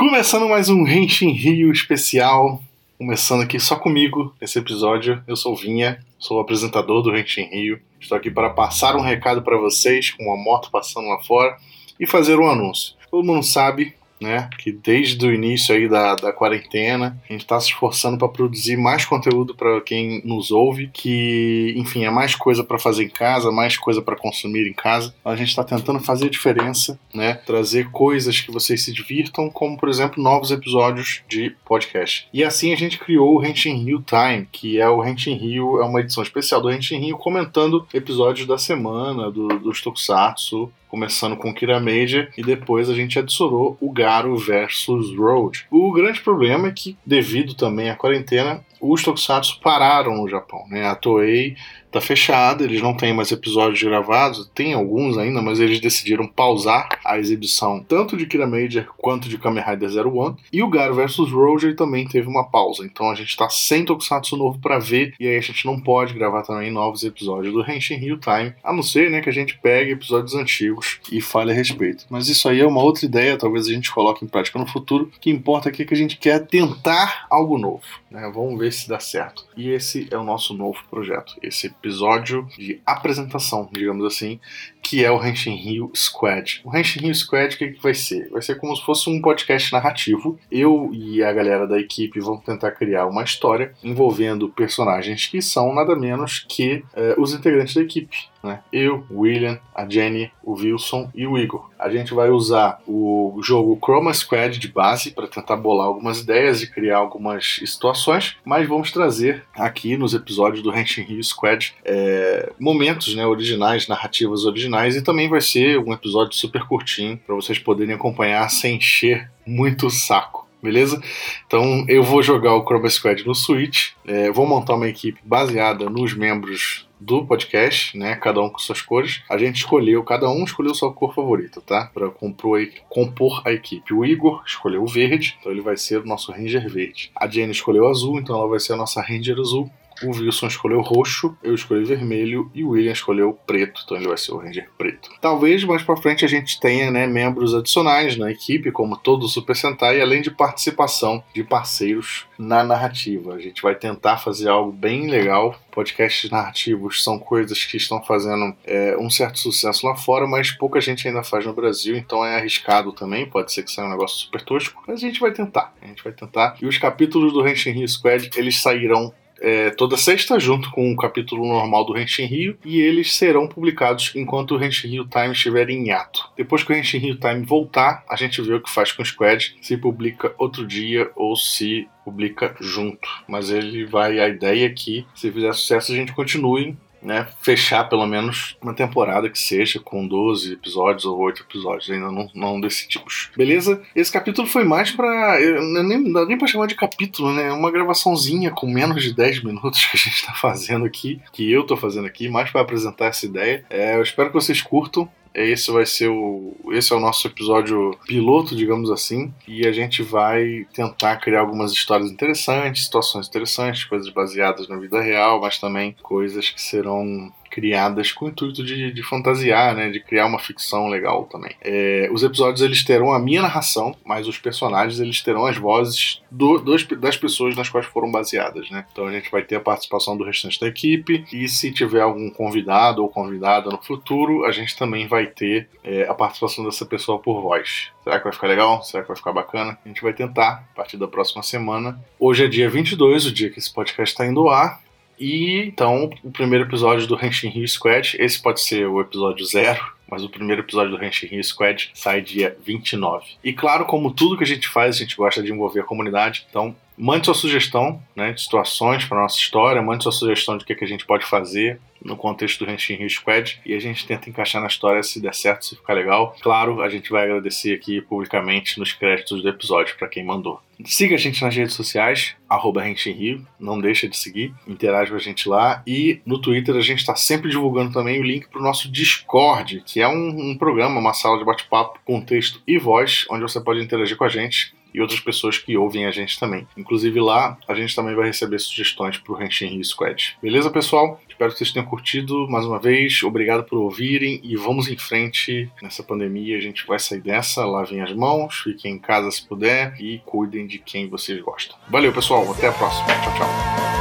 Começando mais um Henshin Rio especial, começando aqui só comigo nesse episódio. Eu sou Vinha, sou o apresentador do Henshin Rio. Estou aqui para passar um recado para vocês com uma moto passando lá fora e fazer um anúncio. Todo mundo sabe né? Que desde o início aí da, da quarentena a gente está se esforçando para produzir mais conteúdo para quem nos ouve, que enfim é mais coisa para fazer em casa, mais coisa para consumir em casa. A gente está tentando fazer diferença, né? Trazer coisas que vocês se divirtam, como por exemplo novos episódios de podcast. E assim a gente criou o Henshin Rio Time, que é o Henshin Rio, é uma edição especial do Henshin Rio comentando episódios da semana do, dos Tokusatsu começando com Kira Major e depois a gente adicionou o Garo versus Road. O grande problema é que, devido também à quarentena, os Tokusatsu pararam no Japão. Né? A Toei tá fechada, eles não têm mais episódios gravados, tem alguns ainda, mas eles decidiram pausar a exibição tanto de Kira Major quanto de Kamen Rider Zero One. E o Garo vs Roger também teve uma pausa, então a gente tá sem Tokusatsu novo para ver e aí a gente não pode gravar também novos episódios do Henshin Rio Time, a não ser né, que a gente pegue episódios antigos e fale a respeito. Mas isso aí é uma outra ideia, talvez a gente coloque em prática no futuro. O que importa aqui é que a gente quer tentar algo novo. Né? Vamos ver se dá certo. E esse é o nosso novo projeto. Esse episódio de apresentação, digamos assim, que é o Henshin Rio Squad. O Henshin Rio Squad, o que, que vai ser? Vai ser como se fosse um podcast narrativo. Eu e a galera da equipe vão tentar criar uma história envolvendo personagens que são nada menos que eh, os integrantes da equipe. Né? Eu, o William, a Jenny, o Wilson e o Igor. A gente vai usar o jogo Chroma Squad de base para tentar bolar algumas ideias e criar algumas situações, mas vamos trazer aqui nos episódios do Henshin Rio Squad é, momentos né, originais, narrativas originais e também vai ser um episódio super curtinho para vocês poderem acompanhar sem encher muito o saco beleza? Então eu vou jogar o Chroma Squad no Switch, é, vou montar uma equipe baseada nos membros do podcast, né? Cada um com suas cores. A gente escolheu, cada um escolheu sua cor favorita, tá? Para compor, a equipe. O Igor escolheu o verde, então ele vai ser o nosso Ranger verde. A Jenny escolheu o azul, então ela vai ser a nossa Ranger azul. O Wilson escolheu roxo, eu escolhi vermelho e o William escolheu preto, então ele vai ser o Ranger preto. Talvez mais para frente a gente tenha né, membros adicionais na equipe, como todo Super Sentai, além de participação de parceiros na narrativa. A gente vai tentar fazer algo bem legal. Podcasts narrativos são coisas que estão fazendo é, um certo sucesso lá fora, mas pouca gente ainda faz no Brasil, então é arriscado também. Pode ser que saia um negócio super tosco, mas a gente vai tentar. A gente vai tentar. E os capítulos do Henshin Squad eles sairão é, toda sexta, junto com o capítulo normal do Henshin Rio, e eles serão publicados enquanto o Henshin Rio Time estiver em hiato. Depois que o Henshin Rio Time voltar, a gente vê o que faz com o Squad, se publica outro dia ou se publica junto. Mas ele vai, a ideia é que, se fizer sucesso, a gente continue né, fechar pelo menos uma temporada que seja com 12 episódios ou 8 episódios, ainda não, não decidimos. Beleza? Esse capítulo foi mais pra. Nem, não dá nem pra chamar de capítulo, né? É uma gravaçãozinha com menos de 10 minutos que a gente tá fazendo aqui, que eu tô fazendo aqui, mais para apresentar essa ideia. É, eu espero que vocês curtam. Esse vai ser o. Esse é o nosso episódio piloto, digamos assim. E a gente vai tentar criar algumas histórias interessantes, situações interessantes, coisas baseadas na vida real, mas também coisas que serão criadas com o intuito de, de fantasiar, né, de criar uma ficção legal também. É, os episódios eles terão a minha narração, mas os personagens eles terão as vozes do, dos, das pessoas nas quais foram baseadas, né? Então a gente vai ter a participação do restante da equipe e se tiver algum convidado ou convidada no futuro, a gente também vai ter é, a participação dessa pessoa por voz. Será que vai ficar legal? Será que vai ficar bacana? A gente vai tentar a partir da próxima semana. Hoje é dia 22, o dia que esse podcast está indo ao ar. E então, o primeiro episódio do Henshin Rio Squad, esse pode ser o episódio zero, mas o primeiro episódio do Henshin Rio Squad sai dia 29. E claro, como tudo que a gente faz, a gente gosta de envolver a comunidade, então mande sua sugestão né, de situações para nossa história, mande sua sugestão de o que, que a gente pode fazer no contexto do Henshin Rio Squad e a gente tenta encaixar na história se der certo, se ficar legal. Claro, a gente vai agradecer aqui publicamente nos créditos do episódio para quem mandou. Siga a gente nas redes sociais, arroba Rio, não deixa de seguir, interage com a gente lá. E no Twitter a gente está sempre divulgando também o link para o nosso Discord, que é um, um programa, uma sala de bate-papo com texto e voz, onde você pode interagir com a gente e outras pessoas que ouvem a gente também. Inclusive lá, a gente também vai receber sugestões para o Henshin Rio Squad. Beleza, pessoal? Espero que vocês tenham curtido mais uma vez. Obrigado por ouvirem e vamos em frente nessa pandemia. A gente vai sair dessa. Lavem as mãos, fiquem em casa se puder e cuidem de quem vocês gostam. Valeu, pessoal. Até a próxima. Tchau, tchau.